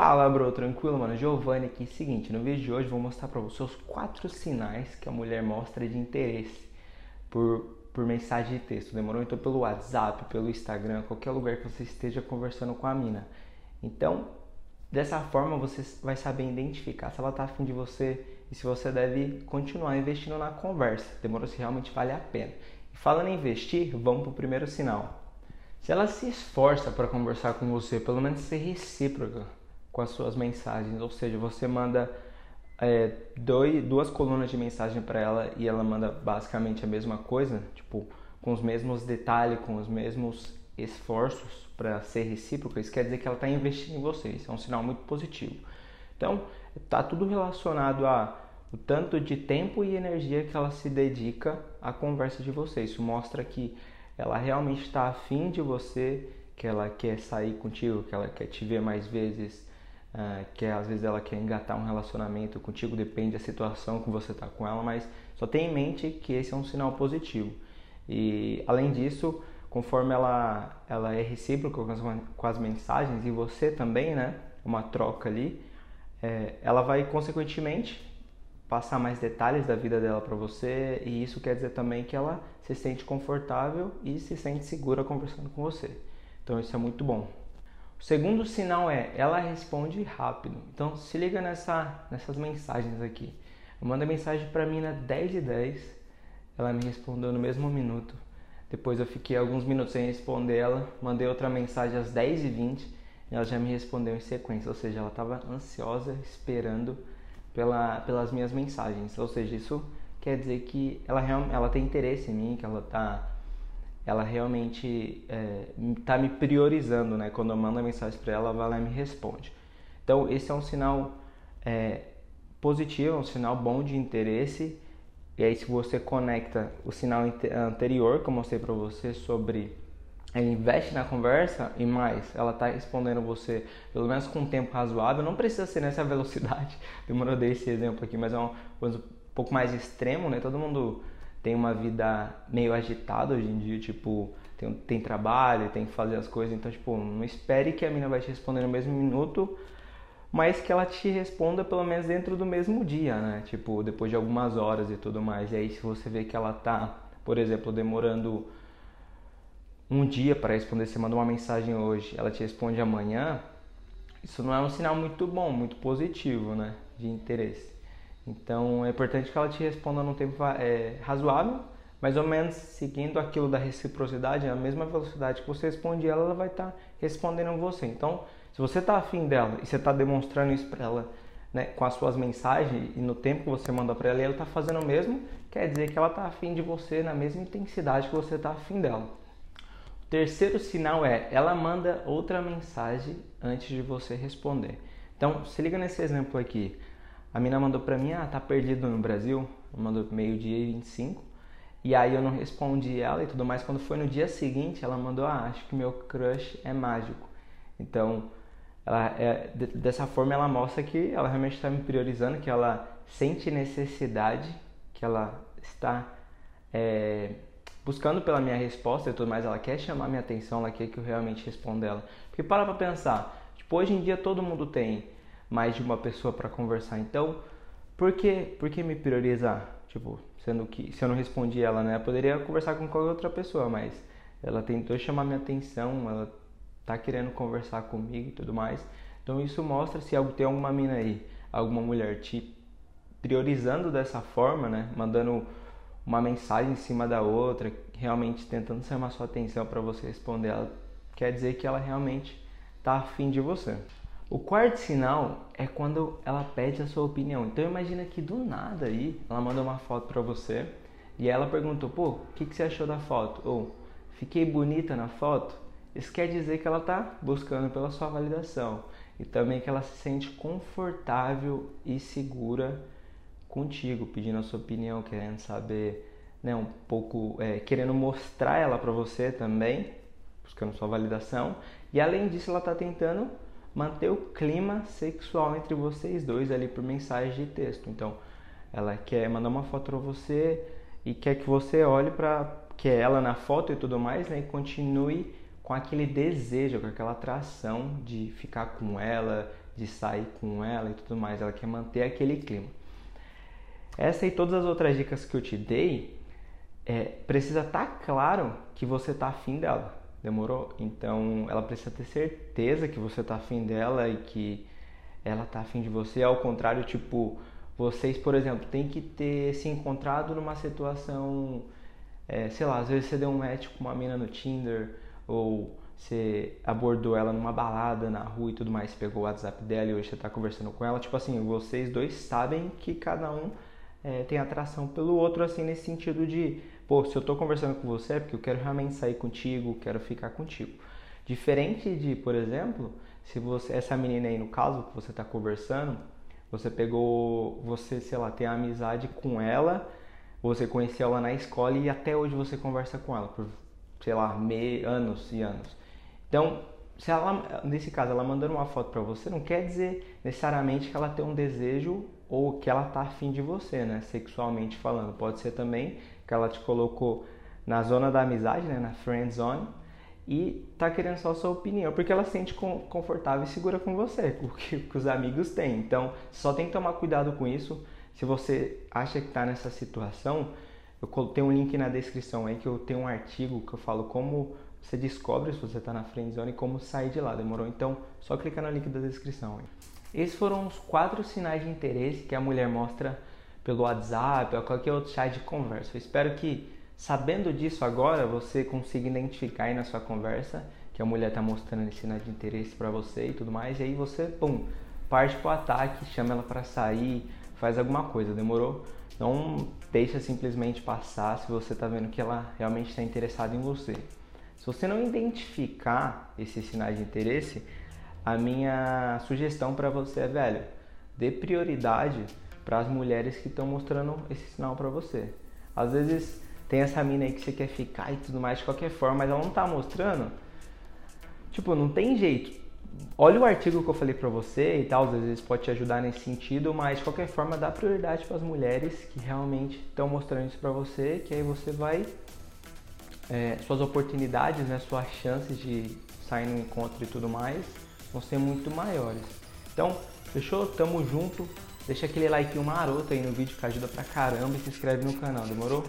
Fala, bro, tranquilo, mano? Giovanni aqui. Seguinte, no vídeo de hoje vou mostrar para você os quatro sinais que a mulher mostra de interesse por, por mensagem de texto. Demorou? Então, pelo WhatsApp, pelo Instagram, qualquer lugar que você esteja conversando com a mina. Então, dessa forma você vai saber identificar se ela tá afim de você e se você deve continuar investindo na conversa. Demorou? Se realmente vale a pena. Falando em investir, vamos pro primeiro sinal. Se ela se esforça para conversar com você, pelo menos ser recíproca com as suas mensagens. Ou seja, você manda é, dois, duas colunas de mensagem para ela e ela manda basicamente a mesma coisa, tipo, com os mesmos detalhes, com os mesmos esforços para ser recíproca, isso quer dizer que ela está investindo em você. Isso é um sinal muito positivo. Então, está tudo relacionado a o tanto de tempo e energia que ela se dedica à conversa de você. Isso mostra que ela realmente está afim de você, que ela quer sair contigo, que ela quer te ver mais vezes, uh, que às vezes ela quer engatar um relacionamento contigo, depende da situação que você está com ela, mas só tenha em mente que esse é um sinal positivo. E além disso, conforme ela, ela é recíproca com as, com as mensagens e você também, né, uma troca ali, é, ela vai consequentemente passar mais detalhes da vida dela para você e isso quer dizer também que ela se sente confortável e se sente segura conversando com você. Então isso é muito bom. O segundo sinal é, ela responde rápido. Então se liga nessa, nessas mensagens aqui. Eu mando a mensagem para mim na 10 e 10, ela me respondeu no mesmo minuto. Depois eu fiquei alguns minutos sem responder ela, mandei outra mensagem às 10 e 20 e ela já me respondeu em sequência. Ou seja, ela estava ansiosa, esperando pela, pelas minhas mensagens. Ou seja, isso quer dizer que ela, ela tem interesse em mim, que ela está ela realmente está é, me priorizando, né? Quando eu mando a mensagem para ela, ela me responde. Então, esse é um sinal é, positivo, é um sinal bom de interesse. E aí, se você conecta o sinal anterior que eu mostrei para você sobre ela investe na conversa e mais, ela está respondendo você pelo menos com um tempo razoável, não precisa ser nessa velocidade. Demorou desse exemplo aqui, mas é uma coisa um pouco mais extremo, né? Todo mundo tem uma vida meio agitada hoje em dia, tipo, tem, tem trabalho, tem que fazer as coisas, então, tipo, não espere que a mina vai te responder no mesmo minuto, mas que ela te responda pelo menos dentro do mesmo dia, né? Tipo, depois de algumas horas e tudo mais. E aí, se você vê que ela tá, por exemplo, demorando um dia para responder, você manda uma mensagem hoje, ela te responde amanhã, isso não é um sinal muito bom, muito positivo, né? De interesse. Então é importante que ela te responda num tempo é, razoável, mais ou menos seguindo aquilo da reciprocidade, a mesma velocidade que você responde ela, ela vai estar tá respondendo você. Então, se você está afim dela e você está demonstrando isso para ela né, com as suas mensagens e no tempo que você manda para ela e ela está fazendo o mesmo, quer dizer que ela está afim de você na mesma intensidade que você está afim dela. O terceiro sinal é ela manda outra mensagem antes de você responder. Então, se liga nesse exemplo aqui. A mina mandou pra mim, ah, tá perdido no Brasil. Mandou meio-dia e 25. E aí eu não respondi ela e tudo mais. Quando foi no dia seguinte, ela mandou, ah, acho que meu crush é mágico. Então, ela é, dessa forma ela mostra que ela realmente está me priorizando, que ela sente necessidade, que ela está é, buscando pela minha resposta e tudo mais, ela quer chamar minha atenção, ela quer que eu realmente responda ela. Porque para pra pensar, tipo, hoje em dia todo mundo tem mais de uma pessoa para conversar. Então, por que, por que me priorizar? Tipo, sendo que se eu não respondi ela, né, eu poderia conversar com qualquer outra pessoa, mas ela tentou chamar minha atenção, ela tá querendo conversar comigo e tudo mais. Então isso mostra se tem alguma mina aí, alguma mulher te priorizando dessa forma, né, mandando uma mensagem em cima da outra, realmente tentando chamar sua atenção para você responder ela, quer dizer que ela realmente tá afim de você. O quarto sinal é quando ela pede a sua opinião. Então imagina que do nada aí ela manda uma foto para você e ela perguntou, pô, o que, que você achou da foto? Ou fiquei bonita na foto? Isso quer dizer que ela está buscando pela sua validação e também que ela se sente confortável e segura contigo, pedindo a sua opinião, querendo saber, né, um pouco, é, querendo mostrar ela para você também, buscando sua validação. E além disso, ela está tentando manter o clima sexual entre vocês dois ali por mensagem de texto. Então, ela quer mandar uma foto para você e quer que você olhe para que é ela na foto e tudo mais, né? E continue com aquele desejo, com aquela atração de ficar com ela, de sair com ela e tudo mais, ela quer manter aquele clima. Essa e todas as outras dicas que eu te dei, é, precisa estar tá claro que você está afim dela, demorou? Então ela precisa ter certeza que você está afim dela e que ela está afim de você, ao contrário, tipo, vocês, por exemplo, tem que ter se encontrado numa situação, é, sei lá, às vezes você deu um match com uma mina no Tinder, ou você abordou ela numa balada na rua e tudo mais, pegou o WhatsApp dela e hoje você está conversando com ela, tipo assim, vocês dois sabem que cada um é, tem atração pelo outro, assim, nesse sentido de, pô, se eu estou conversando com você é porque eu quero realmente sair contigo, quero ficar contigo. Diferente de, por exemplo, se você, essa menina aí no caso que você está conversando, você pegou, você, sei lá, tem amizade com ela, você conheceu ela na escola e até hoje você conversa com ela por, sei lá, me, anos e anos. Então, se ela, nesse caso, ela mandando uma foto para você, não quer dizer necessariamente que ela tem um desejo ou que ela tá afim de você, né, sexualmente falando. Pode ser também que ela te colocou na zona da amizade, né, na friend zone, e tá querendo só a sua opinião, porque ela se sente confortável e segura com você, o que, os amigos têm. Então, só tem que tomar cuidado com isso. Se você acha que está nessa situação, eu tenho um link na descrição aí que eu tenho um artigo que eu falo como você descobre se você está na friend zone e como sair de lá, demorou? Então, só clicar no link da descrição aí. Esses foram os quatro sinais de interesse que a mulher mostra pelo WhatsApp ou qualquer outro chat de conversa. Eu espero que, sabendo disso agora, você consiga identificar aí na sua conversa que a mulher está mostrando esse sinal de interesse para você e tudo mais, e aí você, pum, parte pro ataque, chama ela para sair, faz alguma coisa, demorou? Não deixa simplesmente passar se você está vendo que ela realmente está interessada em você. Se você não identificar esses sinais de interesse, a minha sugestão para você é, velho, dê prioridade para as mulheres que estão mostrando esse sinal para você. Às vezes tem essa mina aí que você quer ficar e tudo mais de qualquer forma, mas ela não tá mostrando. Tipo, não tem jeito. Olha o artigo que eu falei pra você e tal, às vezes pode te ajudar nesse sentido, mas de qualquer forma dá prioridade para as mulheres que realmente estão mostrando isso pra você, que aí você vai é, suas oportunidades, né, suas chances de sair no encontro e tudo mais vão ser muito maiores. Então, fechou? Tamo junto. Deixa aquele like maroto aí no vídeo que ajuda pra caramba e se inscreve no canal, demorou?